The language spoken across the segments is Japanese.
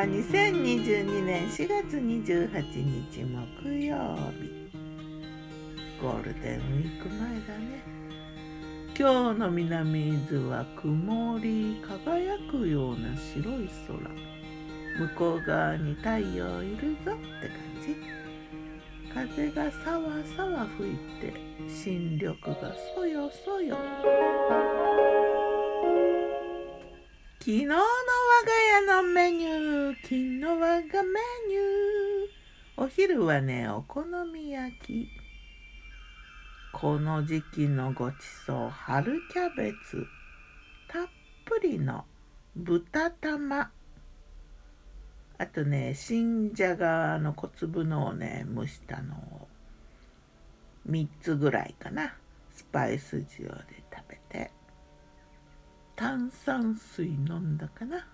は2022年4月28日木曜日ゴールデンウィーク前だね。今日の南伊豆は曇り輝くような白い空。向こう側に太陽いるぞって感じ。風がさわさわ吹いて新緑がそよそよ。昨日の我が家のメニュー昨日我がメニュー。お昼はねお好み焼き。この時期のごちそう春キャベツ。たっぷりの豚玉。あとね新じゃがの小粒のをね蒸したのを。3つぐらいかな。スパイス塩で食べて。炭酸水飲んだかな。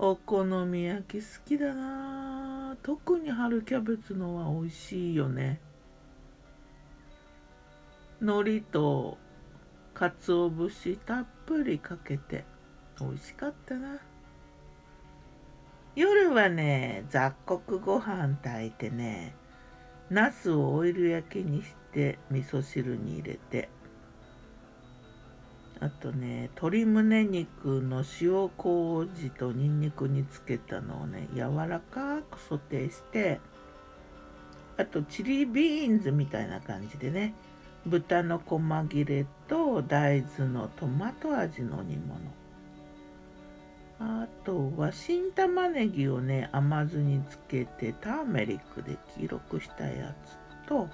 お好み焼き好きだな。特に春キャベツのは美味しいよね。海苔と鰹節たっぷりかけて美味しかったな。夜はね雑穀ご飯炊いてねナスをオイル焼きにして味噌汁に入れてあとね鶏胸肉の塩麹とニンニクにつけたのをね柔らかくソテーしてあとチリビーンズみたいな感じでね豚の細切れと大豆のトマト味の煮物。あとは新玉ねぎをね甘酢につけてターメリックで黄色くしたやつと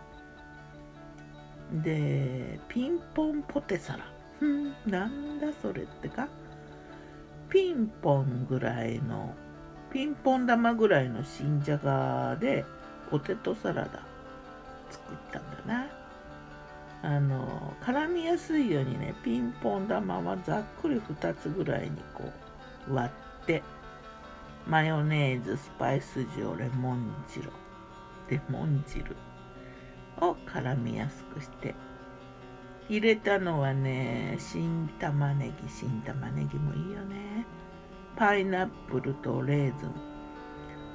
でピンポンポテサラ。んなんだそれってか？ピンポンぐらいのピンポン玉ぐらいの新じゃがでポテトサラダ作ったんだな。あの絡みやすいようにねピンポン玉はざっくり2つぐらいにこう割ってマヨネーズスパイス塩レモン汁レモン汁を絡みやすくして入れたのはね新玉ねぎ新玉ねぎもいいよね。パイナップルとレーズン。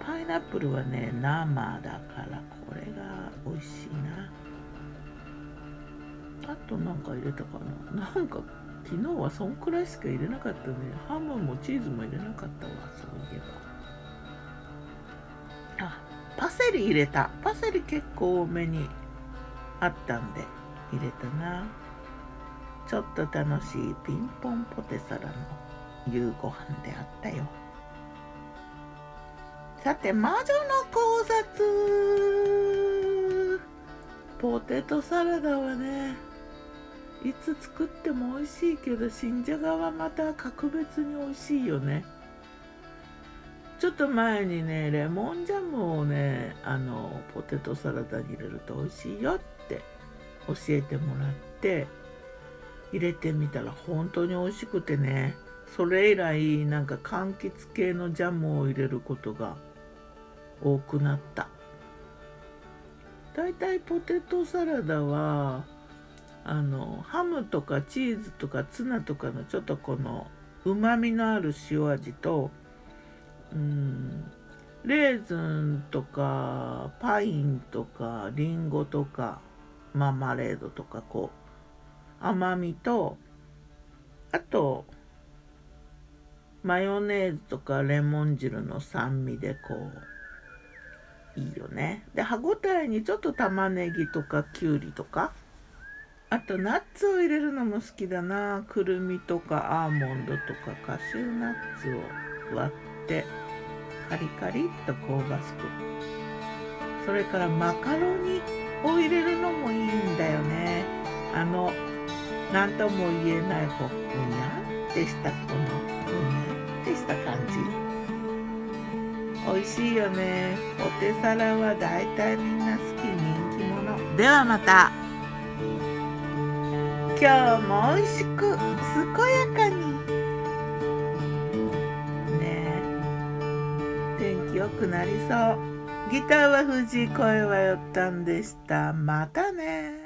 パイナップルはね生だからこれが美味しいな。あとなんか入れたかな。なんか昨日はそんくらいしか入れなかったねハムもチーズも入れなかったわそういえば。あパセリ入れた。パセリ結構多めにあったんで。入れたな。ちょっと楽しいピンポンポテサラの夕ご飯であったよ。さて魔女の考察。ポテトサラダはねいつ作っても美味しいけど新じゃがはまた格別に美味しいよね。ちょっと前にねレモンジャムをねあのポテトサラダに入れると美味しいよって教えてもらって入れてみたら本当に美味しくてね。それ以来なんか柑橘系のジャムを入れることが多くなった。だいたいポテトサラダはあのハムとかチーズとかツナとかのちょっとこのうまみのある塩味とうんレーズンとかパインとかリンゴとかマーマレードとかこう甘みとあとマヨネーズとかレモン汁の酸味でこういいよね。で歯ごたえにちょっと玉ねぎとかきゅうりとか。あとナッツを入れるのも好きだな。くるみとかアーモンドとかカシューナッツを割ってカリカリっと香ばしく。それからマカロニを入れるのもいいんだよね。あの何とも言えないこうふにゃってしたこのふにゃってした感じ。美味しいよね。ポテサラはだいたいみんな好き人気者。ではまた。今日も美味しく健やかに。ね。天気良くなりそうギターは藤井声はよったんでした。またね。